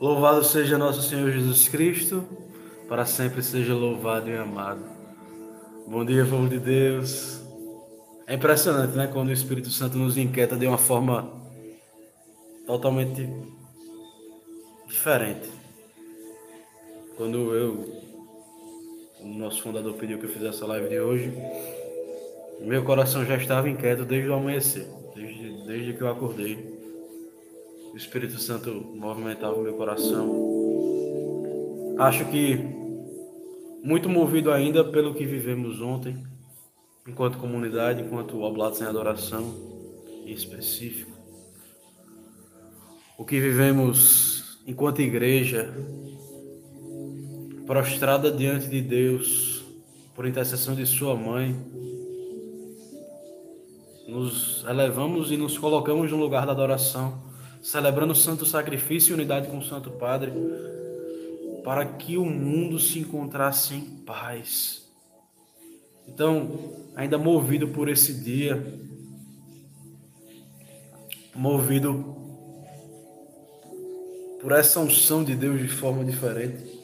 Louvado seja nosso Senhor Jesus Cristo, para sempre seja louvado e amado. Bom dia, povo de Deus. É impressionante, né? Quando o Espírito Santo nos inquieta de uma forma totalmente diferente. Quando eu, o nosso fundador pediu que eu fizesse a live de hoje, meu coração já estava inquieto desde o amanhecer, desde, desde que eu acordei Espírito Santo movimentava o meu coração. Acho que muito movido ainda pelo que vivemos ontem, enquanto comunidade, enquanto Oblatos em Adoração em específico. O que vivemos enquanto igreja, prostrada diante de Deus, por intercessão de Sua mãe, nos elevamos e nos colocamos no lugar da adoração celebrando o santo sacrifício e unidade com o Santo Padre, para que o mundo se encontrasse em paz. Então, ainda movido por esse dia, movido por essa unção de Deus de forma diferente,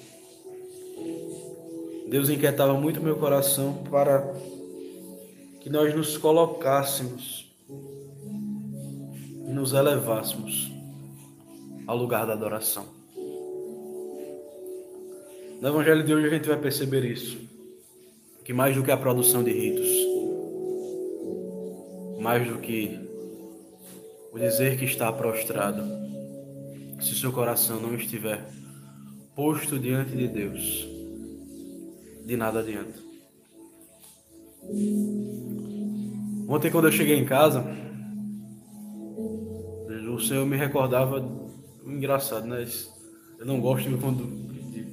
Deus inquietava muito meu coração para que nós nos colocássemos e nos elevássemos ao lugar da adoração. No Evangelho de hoje a gente vai perceber isso. Que mais do que a produção de ritos, mais do que o dizer que está prostrado, se seu coração não estiver posto diante de Deus, de nada adianta. Ontem, quando eu cheguei em casa, o Senhor me recordava engraçado, né? Eu não gosto quando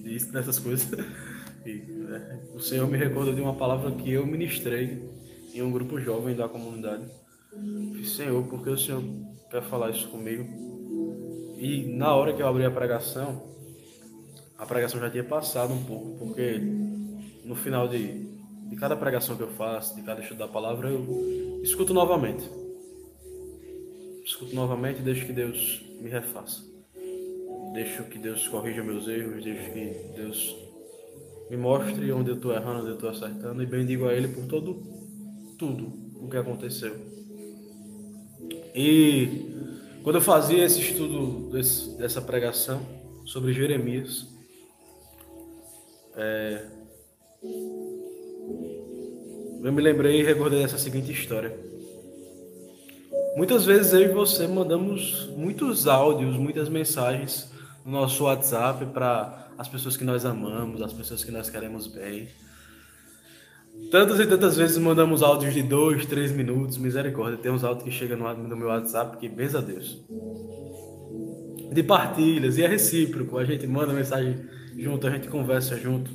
disso, dessas coisas. E, né? O Senhor me recordou de uma palavra que eu ministrei em um grupo jovem da comunidade. Fiz, Senhor, porque o Senhor quer falar isso comigo? E na hora que eu abri a pregação, a pregação já tinha passado um pouco, porque no final de, de cada pregação que eu faço, de cada estudo da palavra, eu escuto novamente. Escuto novamente e deixo que Deus me refaça. Deixo que Deus corrija meus erros, deixo que Deus me mostre onde eu estou errando, onde eu estou acertando e bendigo a Ele por todo tudo o que aconteceu. E quando eu fazia esse estudo desse, dessa pregação sobre Jeremias, é, eu me lembrei e recordei dessa seguinte história. Muitas vezes eu e você mandamos muitos áudios, muitas mensagens no nosso WhatsApp para as pessoas que nós amamos, as pessoas que nós queremos bem. Tantas e tantas vezes mandamos áudios de dois, três minutos, misericórdia. Tem uns áudios que chegam no, meu WhatsApp que, benza a Deus. De partilhas, e é recíproco. A gente manda mensagem junto, a gente conversa junto.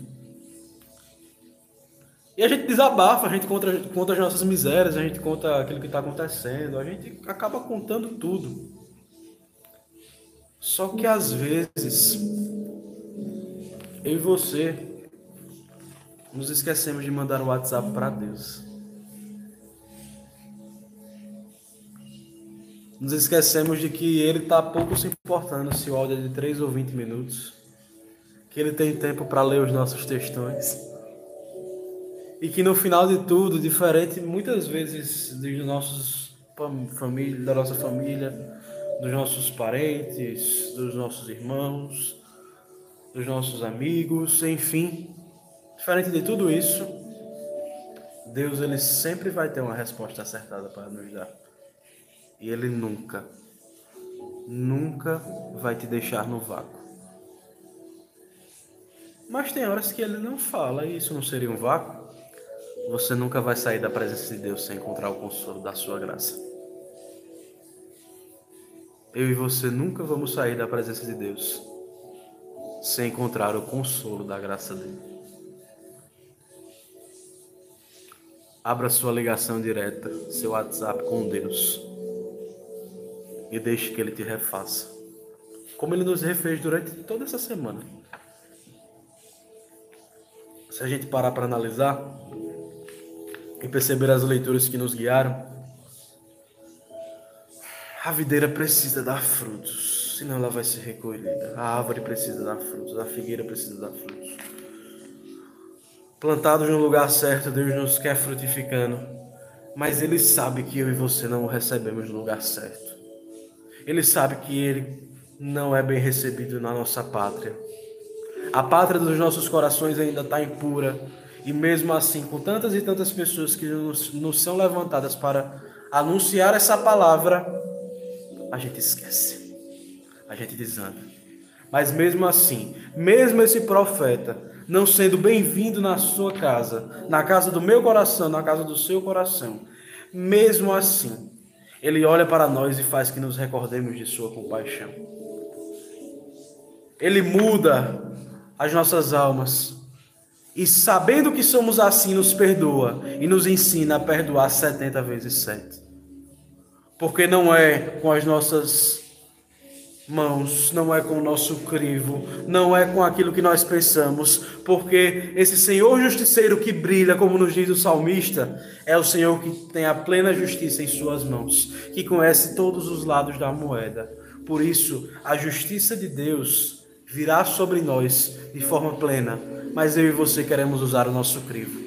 E a gente desabafa, a gente conta, conta as nossas misérias, a gente conta aquilo que está acontecendo, a gente acaba contando tudo. Só que às vezes, eu e você nos esquecemos de mandar o WhatsApp para Deus. Nos esquecemos de que Ele está pouco se importando se o áudio é de 3 ou 20 minutos. Que Ele tem tempo para ler os nossos textões. E que no final de tudo, diferente muitas vezes dos nossos família, da nossa família, dos nossos parentes, dos nossos irmãos, dos nossos amigos, enfim. Diferente de tudo isso, Deus ele sempre vai ter uma resposta acertada para nos dar. E ele nunca, nunca vai te deixar no vácuo. Mas tem horas que ele não fala, e isso não seria um vácuo. Você nunca vai sair da presença de Deus sem encontrar o consolo da sua graça eu e você nunca vamos sair da presença de Deus sem encontrar o consolo da graça dele. Abra sua ligação direta, seu WhatsApp com Deus e deixe que ele te refaça, como ele nos refez durante toda essa semana. Se a gente parar para analisar e perceber as leituras que nos guiaram, A videira precisa dar frutos, senão ela vai ser recolhida. A árvore precisa dar frutos, a figueira precisa dar frutos. Plantados no lugar certo, Deus nos quer frutificando, mas Ele sabe que eu e você não o recebemos no lugar certo. Ele sabe que Ele não é bem recebido na nossa pátria. A pátria dos nossos corações ainda está impura, e mesmo assim, com tantas e tantas pessoas que nos, nos são levantadas para anunciar essa palavra, a gente esquece, a gente desanda. Mas mesmo assim, mesmo esse profeta não sendo bem-vindo na sua casa, na casa do meu coração, na casa do seu coração, mesmo assim, ele olha para nós e faz que nos recordemos de sua compaixão. Ele muda as nossas almas e sabendo que somos assim, nos perdoa e nos ensina a perdoar 70 vezes 7. Porque não é com as nossas mãos, não é com o nosso crivo, não é com aquilo que nós pensamos, porque esse Senhor justiceiro que brilha, como nos diz o salmista, é o Senhor que tem a plena justiça em suas mãos, que conhece todos os lados da moeda. Por isso, a justiça de Deus virá sobre nós de forma plena mas eu e você queremos usar o nosso crivo.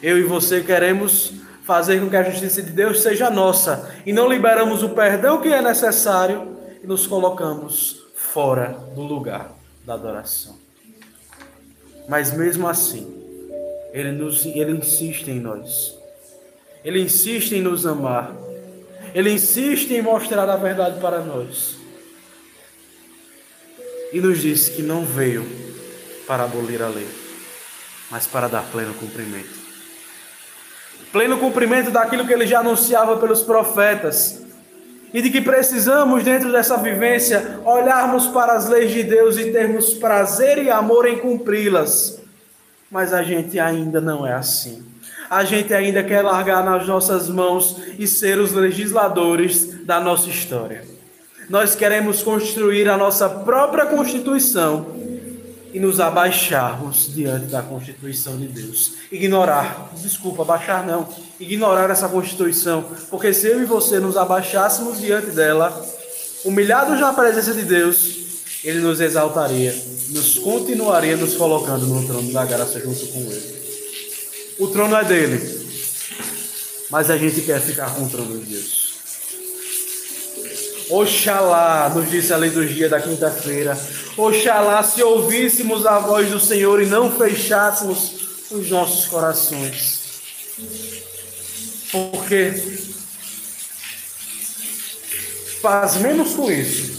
Eu e você queremos fazer com que a justiça de Deus seja nossa e não liberamos o perdão que é necessário e nos colocamos fora do lugar da adoração. Mas mesmo assim, ele, nos, ele insiste em nós. Ele insiste em nos amar. Ele insiste em mostrar a verdade para nós. E nos disse que não veio para abolir a lei, mas para dar pleno cumprimento. Pleno cumprimento daquilo que ele já anunciava pelos profetas. E de que precisamos, dentro dessa vivência, olharmos para as leis de Deus e termos prazer e amor em cumpri-las. Mas a gente ainda não é assim. A gente ainda quer largar nas nossas mãos e ser os legisladores da nossa história. Nós queremos construir a nossa própria Constituição e nos abaixarmos diante da Constituição de Deus. Ignorar, desculpa, abaixar não, ignorar essa Constituição, porque se eu e você nos abaixássemos diante dela, humilhados na presença de Deus, Ele nos exaltaria, nos continuaria nos colocando no trono da graça junto com Ele. O trono é dele, mas a gente quer ficar com o trono de Deus. Oxalá, nos disse a liturgia da quinta-feira, oxalá se ouvíssemos a voz do Senhor e não fechássemos os nossos corações. Porque faz menos com isso.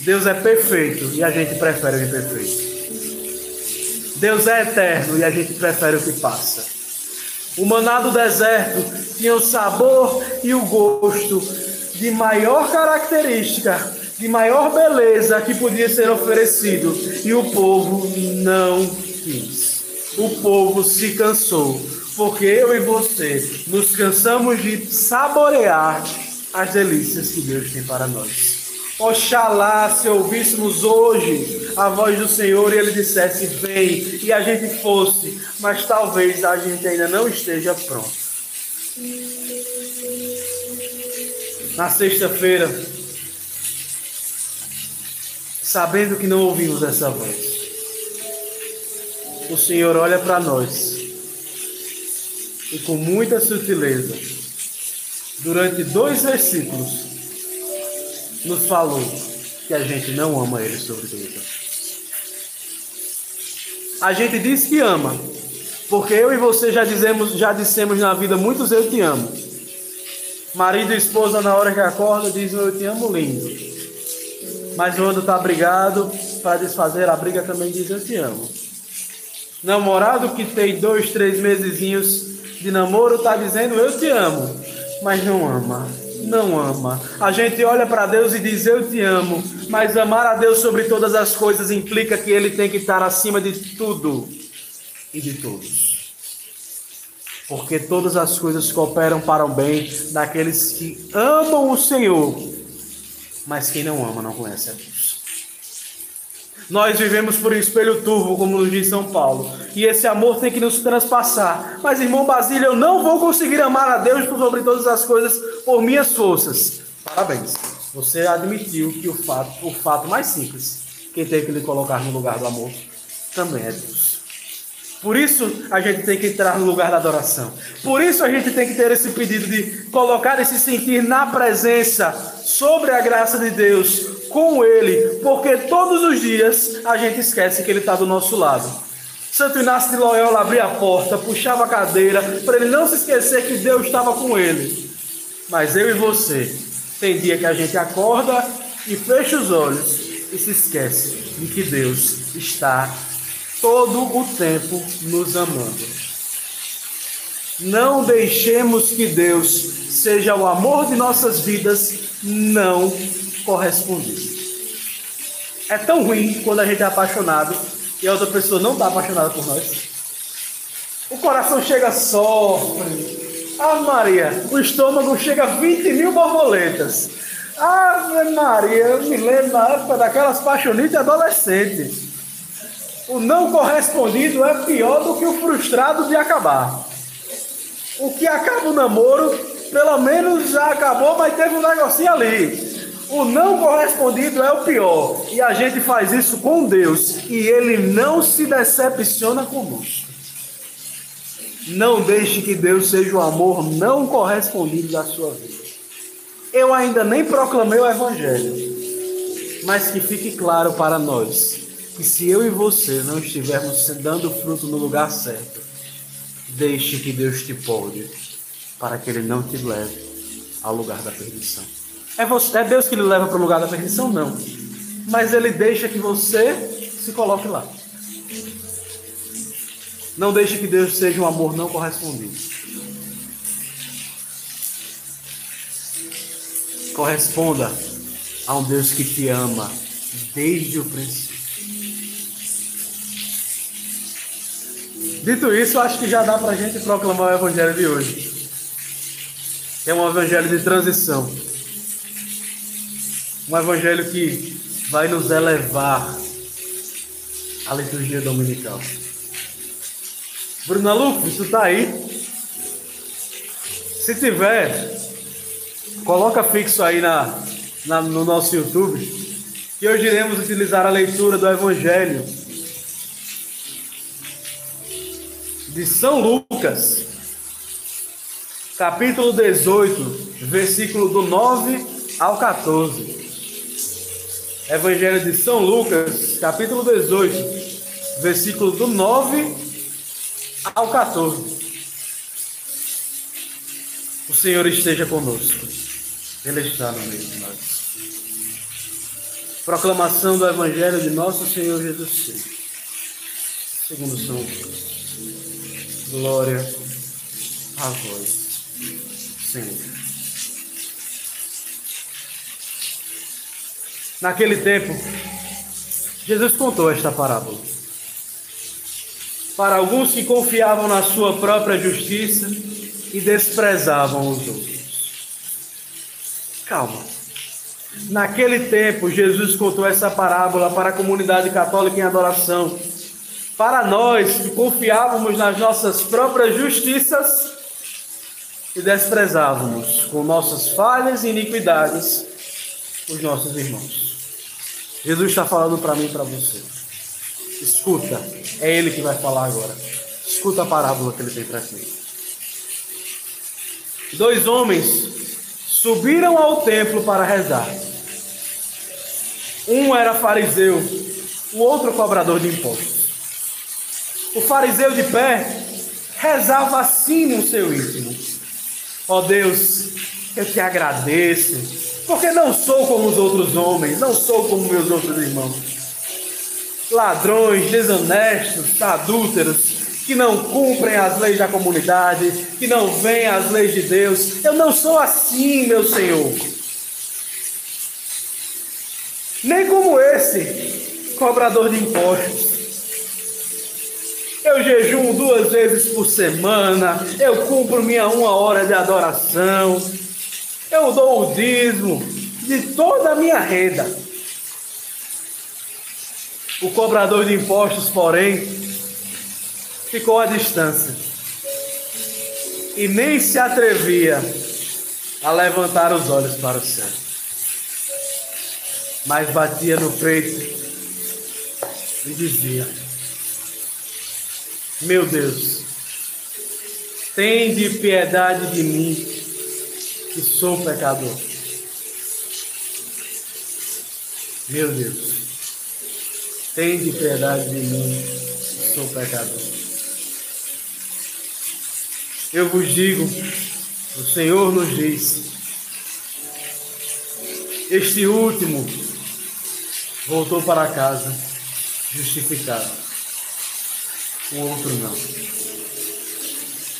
Deus é perfeito e a gente prefere o imperfeito. Deus é eterno e a gente prefere o que passa. O maná do deserto tinha o sabor e o gosto de maior característica, de maior beleza que podia ser oferecido, e o povo não quis. O povo se cansou, porque eu e você nos cansamos de saborear as delícias que Deus tem para nós. Oxalá se ouvíssemos hoje a voz do Senhor e Ele dissesse: Vem, e a gente fosse, mas talvez a gente ainda não esteja pronto na sexta-feira, sabendo que não ouvimos essa voz. O Senhor olha para nós e, com muita sutileza, durante dois versículos, nos falou que a gente não ama Ele sobre tudo. A gente diz que ama, porque eu e você já dizemos, já dissemos na vida muitos eu te amo. Marido e esposa, na hora que acorda, dizem eu te amo lindo. Mas quando está brigado, para desfazer a briga também diz eu te amo. Namorado que tem dois, três mesezinhos de namoro está dizendo eu te amo, mas não ama. Não ama. A gente olha para Deus e diz eu te amo, mas amar a Deus sobre todas as coisas implica que Ele tem que estar acima de tudo e de todos porque todas as coisas cooperam para o bem daqueles que amam o Senhor, mas quem não ama não conhece a Deus. Nós vivemos por espelho turvo, como nos diz São Paulo, que esse amor tem que nos transpassar. Mas, irmão Basílio, eu não vou conseguir amar a Deus sobre todas as coisas por minhas forças. Parabéns. Você admitiu que o fato, o fato mais simples, quem tem que lhe colocar no lugar do amor, também é Deus. Por isso a gente tem que entrar no lugar da adoração. Por isso a gente tem que ter esse pedido de colocar esse sentir na presença, sobre a graça de Deus, com Ele, porque todos os dias a gente esquece que Ele está do nosso lado. Santo Inácio de Loyola abria a porta, puxava a cadeira, para ele não se esquecer que Deus estava com ele. Mas eu e você, tem dia que a gente acorda e fecha os olhos e se esquece de que Deus está todo o tempo nos amando. Não deixemos que Deus seja o amor de nossas vidas não correspondido. É tão ruim quando a gente é apaixonado e a outra pessoa não está apaixonada por nós. O coração chega sofre. Ah, Maria, o estômago chega a 20 mil borboletas. Ave Maria, eu me lembro na época daquelas paixonites adolescentes. O não correspondido é pior do que o frustrado de acabar. O que acaba o namoro, pelo menos já acabou, mas teve um negocinho ali. O não correspondido é o pior. E a gente faz isso com Deus. E Ele não se decepciona conosco. Não deixe que Deus seja o amor não correspondido da sua vida. Eu ainda nem proclamei o Evangelho. Mas que fique claro para nós que se eu e você não estivermos dando fruto no lugar certo, deixe que Deus te pode, para que Ele não te leve ao lugar da perdição. É, você, é Deus que lhe leva para o lugar da perdição? Não. Mas Ele deixa que você se coloque lá. Não deixe que Deus seja um amor não correspondido. Corresponda a um Deus que te ama desde o princípio. Dito isso, acho que já dá para a gente proclamar o evangelho de hoje. É um evangelho de transição. Um evangelho que vai nos elevar à liturgia dominical. Bruna Lucas, tu tá aí? Se tiver, coloca fixo aí na, na, no nosso YouTube, que hoje iremos utilizar a leitura do Evangelho de São Lucas, capítulo 18, versículo do 9 ao 14. Evangelho de São Lucas, capítulo 18, versículo do 9 ao 14. O Senhor esteja conosco. Ele está no meio de nós. Proclamação do Evangelho de nosso Senhor Jesus Cristo. Segundo São Lucas. Glória a vós, Senhor. Naquele tempo, Jesus contou esta parábola. Para alguns que confiavam na sua própria justiça e desprezavam os outros. Calma. Naquele tempo, Jesus contou essa parábola para a comunidade católica em adoração para nós que confiávamos nas nossas próprias justiças e desprezávamos com nossas falhas e iniquidades os nossos irmãos. Jesus está falando para mim e para você. Escuta, é Ele que vai falar agora. Escuta a parábola que ele tem para ti. Dois homens subiram ao templo para rezar. Um era fariseu, o outro cobrador de impostos. O fariseu de pé rezava assim no seu íntimo: Ó oh Deus, eu te agradeço, porque não sou como os outros homens, não sou como meus outros irmãos. Ladrões, desonestos, adúlteros, que não cumprem as leis da comunidade, que não veem as leis de Deus. Eu não sou assim, meu Senhor. Nem como esse cobrador de impostos eu jejuo duas vezes por semana, eu cumpro minha uma hora de adoração, eu dou o dízimo de toda a minha renda. O cobrador de impostos, porém, ficou à distância. E nem se atrevia a levantar os olhos para o céu, mas batia no peito e dizia: Meu Deus, tem de piedade de mim, que sou pecador. Meu Deus, tem de piedade de mim, que sou pecador. Eu vos digo, o Senhor nos diz, este último voltou para casa justificado, o outro não.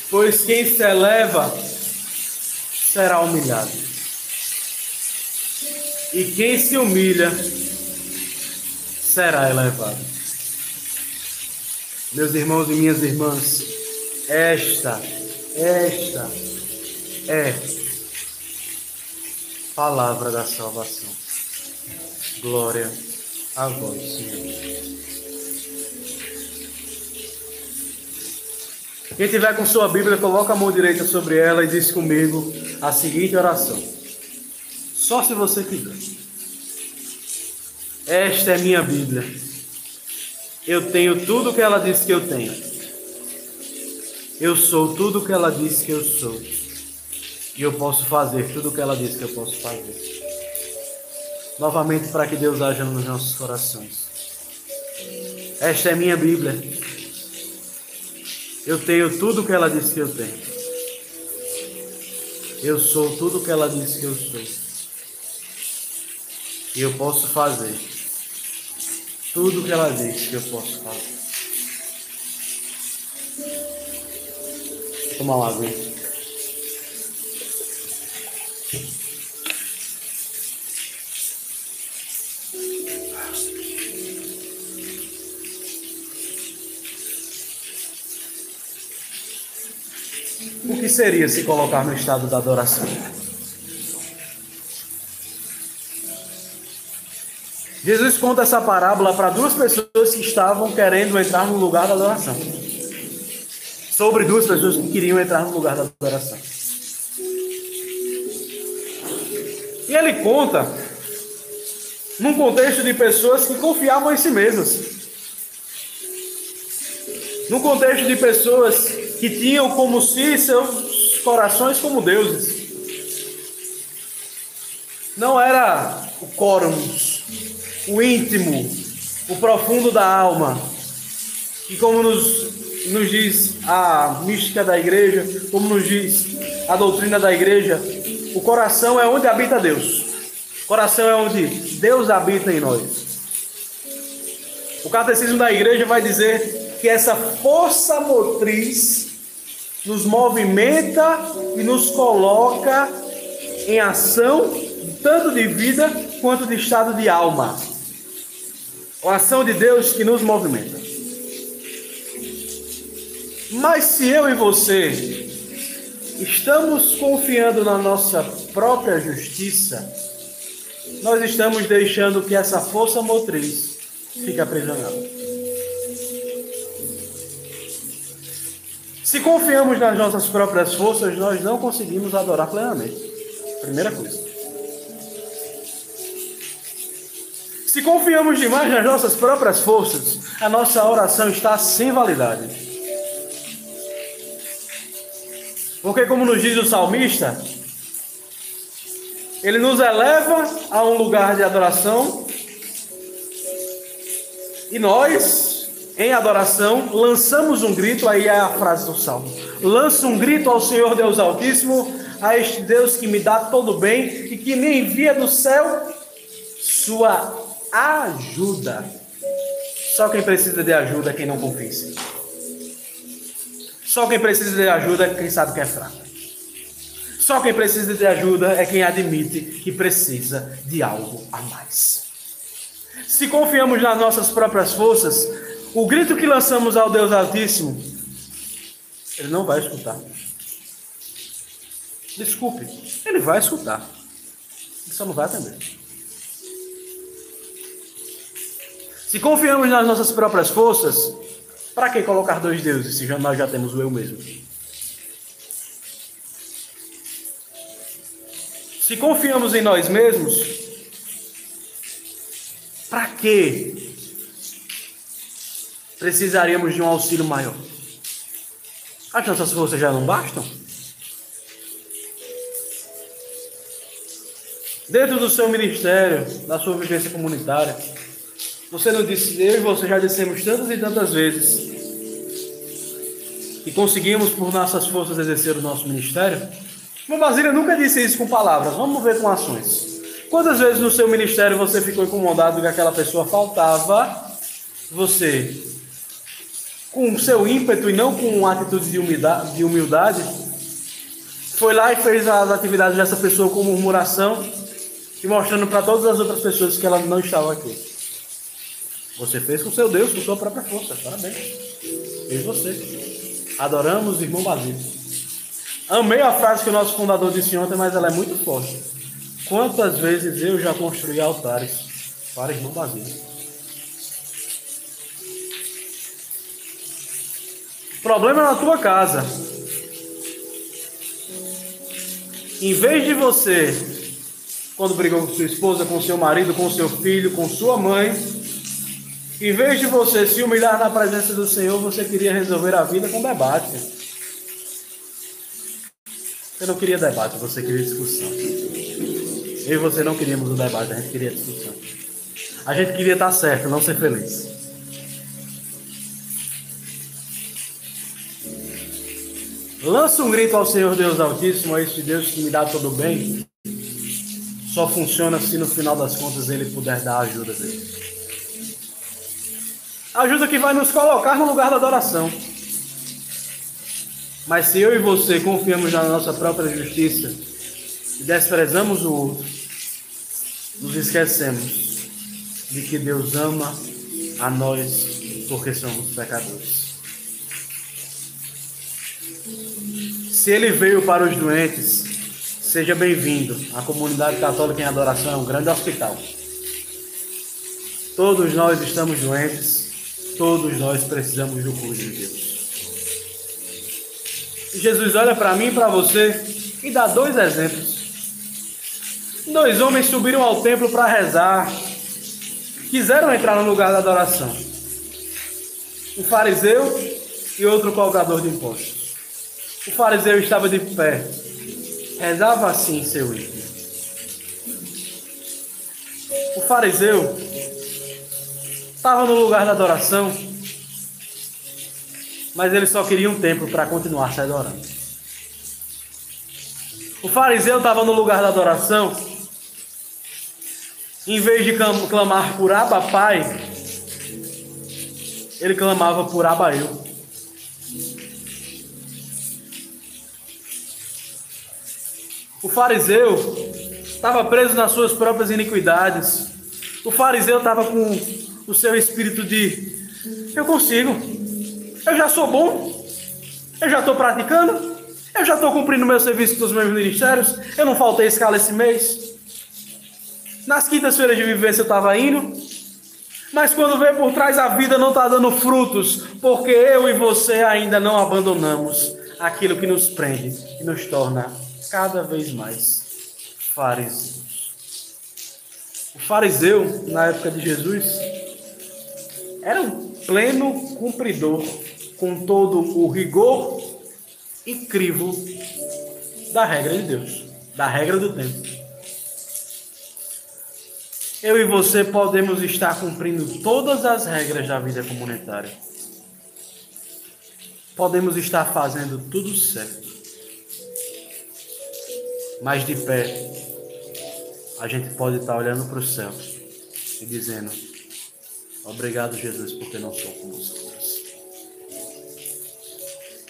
Pois quem se eleva será humilhado, e quem se humilha será elevado. Meus irmãos e minhas irmãs, esta esta é palavra da salvação. Glória a vós, Senhor. Quem tiver com sua Bíblia, coloca a mão direita sobre ela e diz comigo a seguinte oração. Só se você quiser. Esta é minha Bíblia. Eu tenho tudo que ela diz que eu tenho. Eu sou tudo o que ela disse que eu sou. E eu posso fazer tudo o que ela disse que eu posso fazer. Novamente, para que Deus haja nos nossos corações. Esta é minha Bíblia. Eu tenho tudo o que ela disse que eu tenho. Eu sou tudo o que ela disse que eu sou. E eu posso fazer tudo o que ela disse que eu posso fazer. tomar uma água. O que seria se colocar no estado da adoração? Jesus conta essa parábola para duas pessoas que estavam querendo entrar no lugar da adoração sobre duas pessoas que queriam entrar no lugar da adoração. E ele conta num contexto de pessoas que confiavam em si mesmas. Num contexto de pessoas que tinham como si seus corações como deuses. Não era o quórum, o íntimo, o profundo da alma, que como nos nos diz a mística da igreja, como nos diz a doutrina da igreja, o coração é onde habita Deus. O coração é onde Deus habita em nós. O catecismo da igreja vai dizer que essa força motriz nos movimenta e nos coloca em ação, tanto de vida quanto de estado de alma. A ação de Deus que nos movimenta. Mas se eu e você estamos confiando na nossa própria justiça, nós estamos deixando que essa força motriz fique aprisionada. Se confiamos nas nossas próprias forças, nós não conseguimos adorar plenamente. Primeira coisa. Se confiamos demais nas nossas próprias forças, a nossa oração está sem validade. Porque, como nos diz o salmista, ele nos eleva a um lugar de adoração e nós, em adoração, lançamos um grito. Aí é a frase do salmo: Lança um grito ao Senhor Deus Altíssimo, a este Deus que me dá todo bem e que me envia do céu sua ajuda. Só quem precisa de ajuda é quem não confia em. Só quem precisa de ajuda é quem sabe que é fraco. Só quem precisa de ajuda é quem admite que precisa de algo a mais. Se confiamos nas nossas próprias forças, o grito que lançamos ao Deus Altíssimo, Ele não vai escutar. Desculpe, Ele vai escutar. Ele só não vai atender. Se confiamos nas nossas próprias forças, Para que colocar dois deuses se nós já temos o eu mesmo? Se confiamos em nós mesmos, para que precisaríamos de um auxílio maior? As nossas forças já não bastam? Dentro do seu ministério, da sua vivência comunitária, você não disse, eu e você já dissemos tantas e tantas vezes que conseguimos por nossas forças exercer o nosso ministério? Basílio nunca disse isso com palavras, vamos ver com ações. Quantas vezes no seu ministério você ficou incomodado que aquela pessoa faltava, você, com seu ímpeto e não com uma atitude de humildade, de humildade foi lá e fez as atividades dessa pessoa com murmuração e mostrando para todas as outras pessoas que ela não estava aqui. Você fez com seu Deus, com sua própria força. Parabéns. Fez você. Adoramos irmão Basílio. Amei a frase que o nosso fundador disse ontem, mas ela é muito forte. Quantas vezes eu já construí altares para irmão Basílio? Problema na tua casa. Em vez de você quando brigou com sua esposa, com seu marido, com seu filho, com sua mãe. Em vez de você se humilhar na presença do Senhor, você queria resolver a vida com debate. Você não queria debate, você queria discussão. Eu e você não queríamos o debate, a gente queria discussão. A gente queria estar certo, não ser feliz. Lança um grito ao Senhor Deus Altíssimo, a este Deus que me dá todo bem, só funciona se no final das contas ele puder dar a ajuda dele. Ajuda que vai nos colocar no lugar da adoração. Mas se eu e você confiamos na nossa própria justiça e desprezamos o outro, nos esquecemos de que Deus ama a nós porque somos pecadores. Se ele veio para os doentes, Seja bem-vindo. A comunidade católica em adoração é um grande hospital. Todos nós estamos doentes, todos nós precisamos do cuidado de Deus. Jesus olha para mim e para você e dá dois exemplos. Dois homens subiram ao templo para rezar, quiseram entrar no lugar da adoração. Um fariseu e outro cobrador de impostos. O fariseu estava de pé, rezava assim seu íntimo. O fariseu estava no lugar da adoração, mas ele só queria um tempo para continuar se adorando. O fariseu estava no lugar da adoração, em vez de clamar por Abba Pai, ele clamava por Abba Eu. O fariseu estava preso nas suas próprias iniquidades. O fariseu estava com o seu espírito de: eu consigo, eu já sou bom, eu já estou praticando, eu já estou cumprindo meu serviço dos meus ministérios, eu não faltei escala esse mês. Nas quintas-feiras de vivência eu estava indo, mas quando vem por trás a vida não está dando frutos, porque eu e você ainda não abandonamos aquilo que nos prende e nos torna cada vez mais fariseus. O fariseu, na época de Jesus, era um pleno cumpridor com todo o rigor e crivo da regra de Deus, da regra do tempo. Eu e você podemos estar cumprindo todas as regras da vida comunitária. Podemos estar fazendo tudo certo. Mas de pé, a gente pode estar olhando para o céu e dizendo: Obrigado, Jesus, porque não sou como os outros.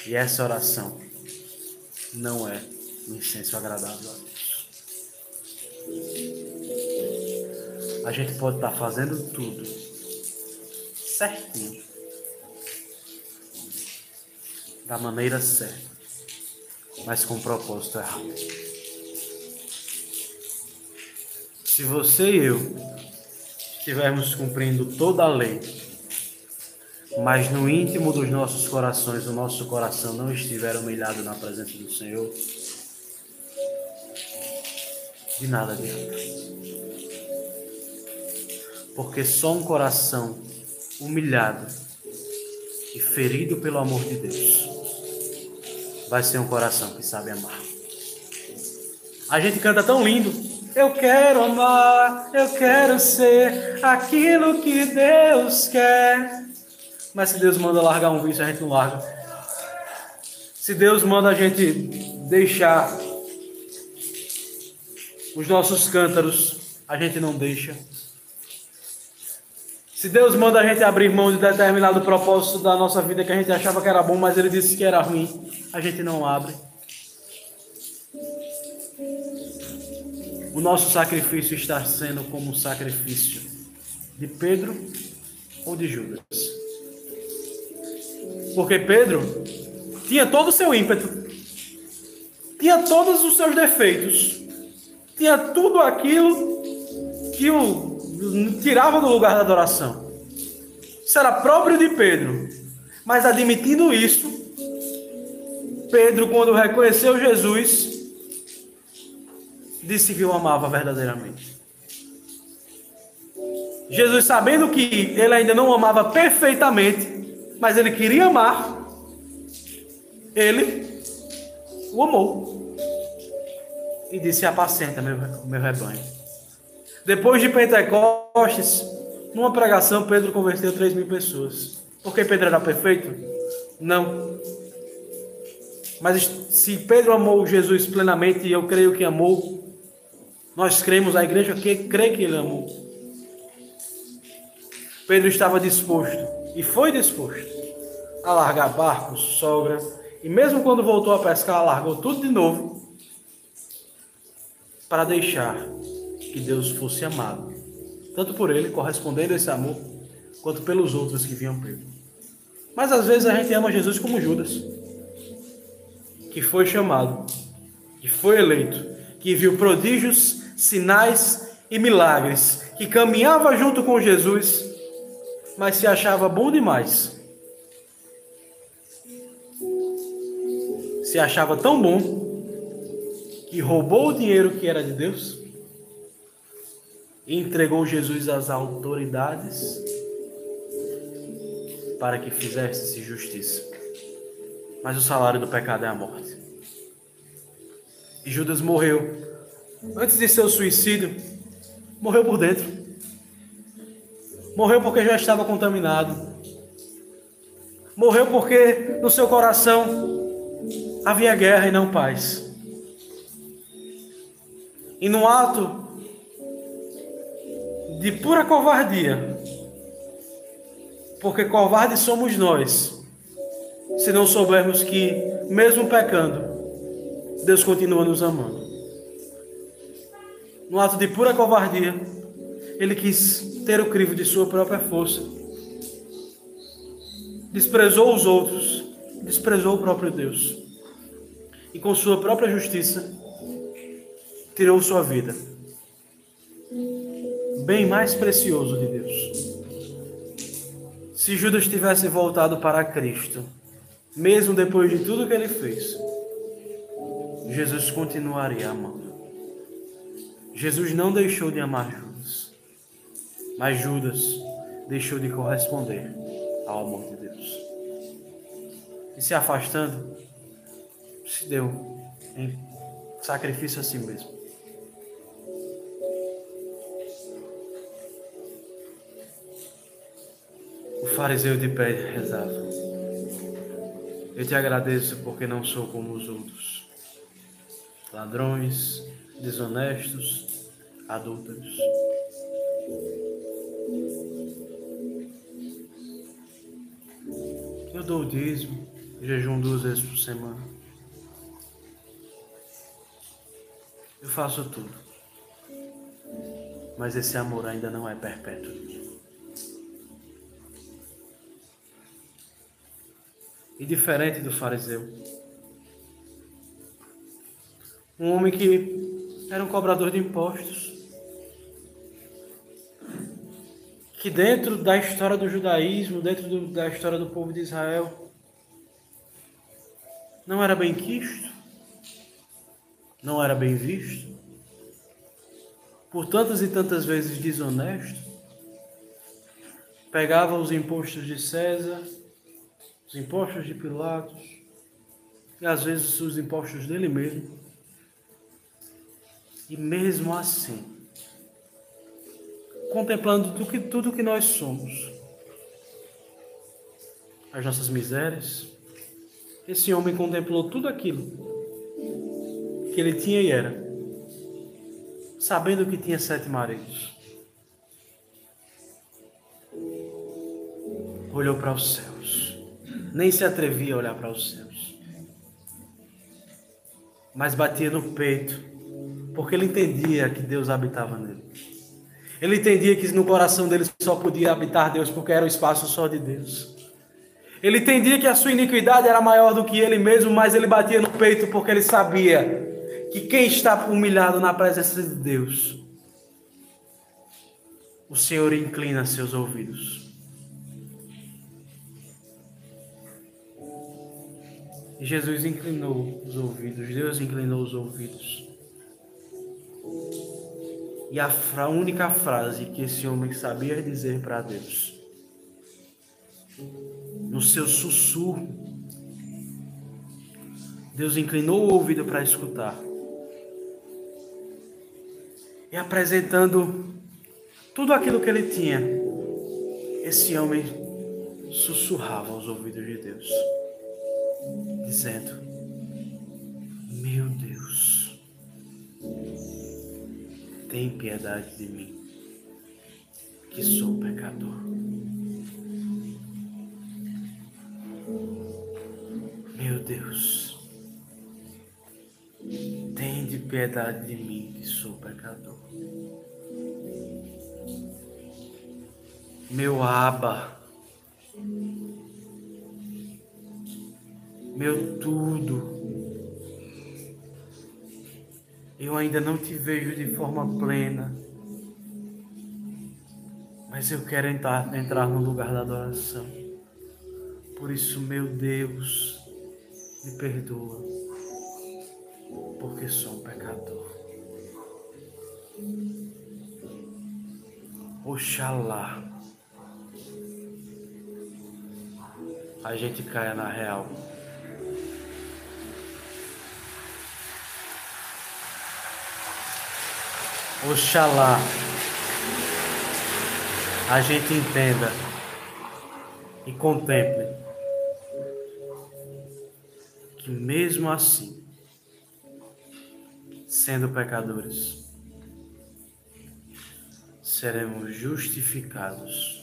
E essa oração não é um incenso agradável a Deus. A gente pode estar fazendo tudo certinho, da maneira certa, mas com propósito errado. Se você e eu estivermos cumprindo toda a lei, mas no íntimo dos nossos corações, o nosso coração não estiver humilhado na presença do Senhor, de nada adianta. Porque só um coração humilhado e ferido pelo amor de Deus vai ser um coração que sabe amar. A gente canta tão lindo. Eu quero amar, eu quero ser aquilo que Deus quer. Mas se Deus manda largar um vício, a gente não larga. Se Deus manda a gente deixar os nossos cântaros, a gente não deixa. Se Deus manda a gente abrir mão de determinado propósito da nossa vida que a gente achava que era bom, mas Ele disse que era ruim, a gente não abre. O nosso sacrifício está sendo como o sacrifício de Pedro ou de Judas. Porque Pedro tinha todo o seu ímpeto, tinha todos os seus defeitos, tinha tudo aquilo que o tirava do lugar da adoração. Isso era próprio de Pedro. Mas admitindo isso, Pedro, quando reconheceu Jesus, disse que o amava verdadeiramente. Jesus, sabendo que ele ainda não amava perfeitamente, mas ele queria amar, ele o amou. E disse: Apacenta meu, meu rebanho. Depois de Pentecostes, numa pregação, Pedro converteu 3 mil pessoas. Porque Pedro era perfeito? Não. Mas se Pedro amou Jesus plenamente, e eu creio que amou, nós cremos, a igreja que crê que ele amou. Pedro estava disposto, e foi disposto, a largar barcos, sogra, e mesmo quando voltou a pescar, largou tudo de novo, para deixar que Deus fosse amado, tanto por ele, correspondendo a esse amor, quanto pelos outros que vinham por ele. Mas às vezes a gente ama Jesus como Judas, que foi chamado, que foi eleito, que viu prodígios, sinais e milagres, que caminhava junto com Jesus, mas se achava bom demais. Se achava tão bom que roubou o dinheiro que era de Deus e entregou Jesus às autoridades para que fizesse justiça. Mas o salário do pecado é a morte. E Judas morreu. Antes de seu suicídio, morreu por dentro. Morreu porque já estava contaminado. Morreu porque no seu coração havia guerra e não paz. E no ato de pura covardia. Porque covardes somos nós, se não soubermos que, mesmo pecando, Deus continua nos amando. No ato de pura covardia, ele quis ter o crivo de sua própria força. Desprezou os outros, desprezou o próprio Deus. E com sua própria justiça, tirou sua vida bem mais precioso de Deus. Se Judas tivesse voltado para Cristo, mesmo depois de tudo que ele fez, Jesus continuaria amando. Jesus não deixou de amar Judas, mas Judas deixou de corresponder ao amor de Deus. E se afastando, se deu em sacrifício a si mesmo. fariseu de pé rezava: Eu te agradeço porque não sou como os outros, ladrões, desonestos, adúlteros. Eu dou o dízimo, jejum duas vezes por semana. Eu faço tudo. Mas esse amor ainda não é perpétuo. e diferente do fariseu. Um homem que era um cobrador de impostos, que dentro da história do judaísmo, dentro do, da história do povo de Israel, não era bem quisto, não era bem visto, por tantas e tantas vezes desonesto, pegava os impostos de César, os impostos de Pilatos, e às vezes os impostos dele mesmo, e mesmo assim, contemplando tudo que, tudo que nós somos, as nossas misérias. Esse homem contemplou tudo aquilo que ele tinha e era, sabendo que tinha sete maridos. Olhou para os céus, nem se atrevia a olhar para os céus, mas batia no peito, porque ele entendia que Deus habitava nele. Ele entendia que no coração dele só podia habitar Deus porque era o espaço só de Deus. Ele entendia que a sua iniquidade era maior do que ele mesmo, mas ele batia no peito porque ele sabia que quem está humilhado na presença de Deus, o Senhor inclina seus ouvidos. E Jesus inclinou os ouvidos, Deus inclinou os ouvidos. E a, única frase que esse homem sabia dizer para Deus, no seu sussurro, Deus inclinou o ouvido para escutar. E apresentando tudo aquilo que ele tinha, esse homem sussurrava aos ouvidos de Deus, dizendo: tem piedade de mim, que sou pecador. Meu Deus, tem de piedade de mim, que sou pecador. Meu aba, meu tudo, eu ainda não te vejo de forma plena. Mas eu quero entrar, entrar no lugar da adoração. Por isso, meu Deus, me perdoa, porque sou um pecador. Oxalá a gente caia na real. Oxalá a gente entenda e contemple que mesmo assim, sendo pecadores, seremos justificados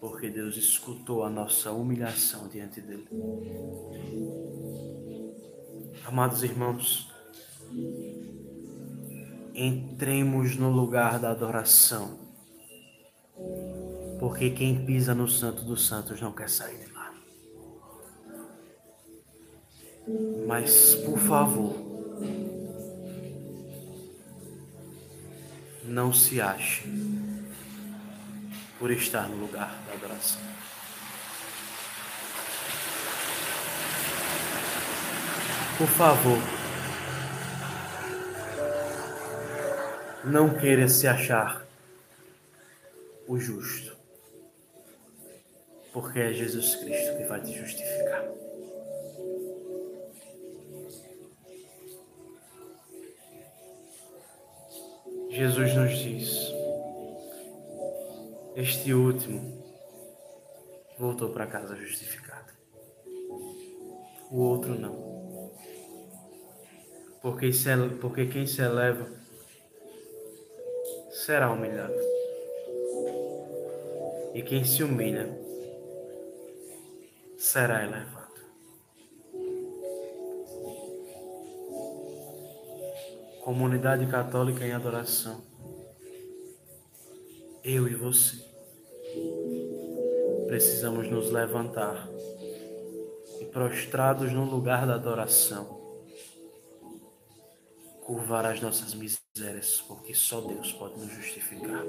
porque Deus escutou a nossa humilhação diante dele. Amados irmãos, entremos no lugar da adoração. Porque quem pisa no Santo dos Santos não quer sair de lá. Mas, por favor, não se ache por estar no lugar da adoração. Por favor, Não queira se achar o justo, porque é Jesus Cristo que vai te justificar. Jesus nos diz: Este último voltou para casa justificado, o outro não. Porque, porque quem se eleva será humilhado. E quem se humilha será elevado. Comunidade católica em adoração. Eu e você precisamos nos levantar e prostrados no lugar da adoração curvar as nossas misérias, porque só Deus pode nos justificar.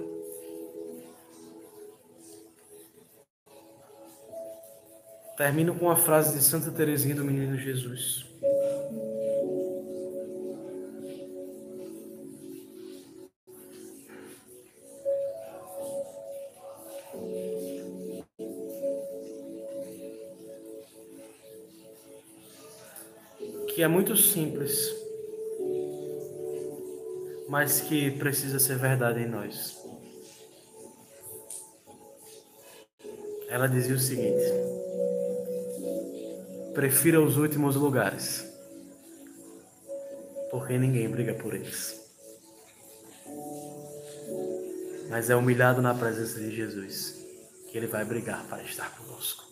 Termino com a frase de Santa Teresinha do Menino Jesus. Que é muito simples mas que precisa ser verdade em nós. Ela dizia o seguinte: Prefira os últimos lugares, porque ninguém briga por eles. Mas é humilhado na presença de Jesus que ele vai brigar para estar conosco.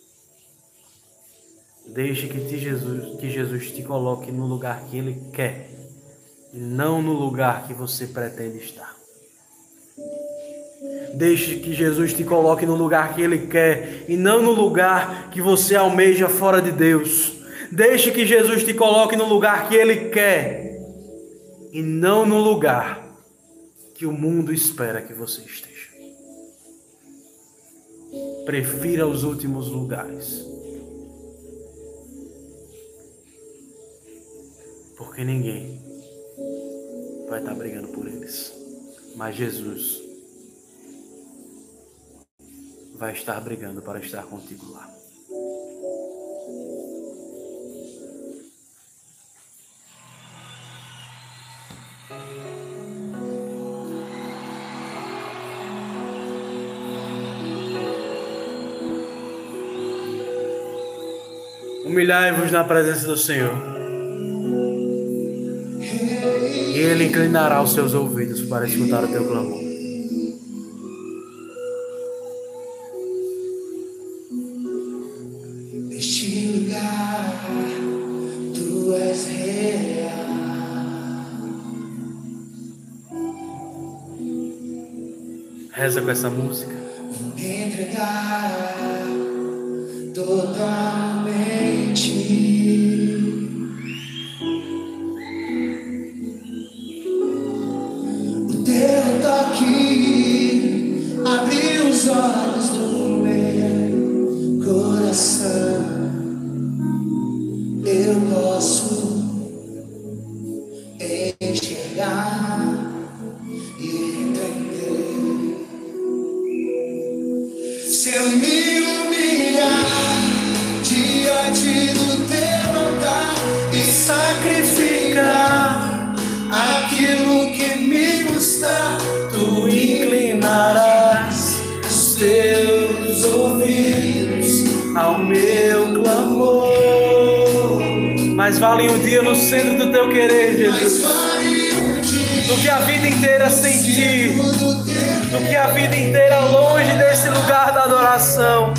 Deixe que, te Jesus, que Jesus te coloque no lugar que ele quer e não no lugar que você pretende estar. Deixe que Jesus te coloque no lugar que Ele quer e não no lugar que você almeja fora de Deus. Deixe que Jesus te coloque no lugar que Ele quer e não no lugar que o mundo espera que você esteja. Prefira os últimos lugares. Porque ninguém vai estar brigando por eles. Mas Jesus vai estar brigando para estar contigo lá. Humilhai-vos na presença do Senhor. Ele inclinará os seus ouvidos para escutar o teu clamor. Reza com essa música. Vale um dia no centro do teu querer, Jesus. Do que a vida inteira sem ti. Do que a vida inteira longe desse lugar da adoração.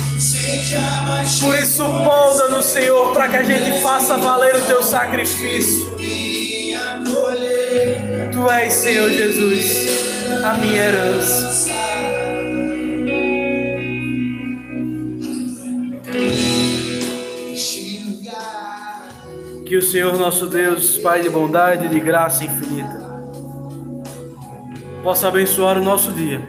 Por isso, molda no Senhor para que a gente faça valer o teu sacrifício. Tu és, Senhor Jesus, a minha herança. Que o Senhor nosso Deus, Pai de bondade e de graça infinita, possa abençoar o nosso dia,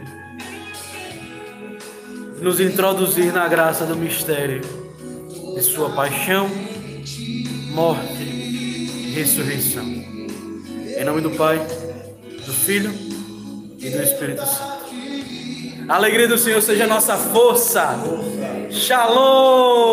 nos introduzir na graça do mistério de Sua paixão, morte e ressurreição. Em nome do Pai, do Filho e do Espírito Santo. A alegria do Senhor seja a nossa força. Shalom!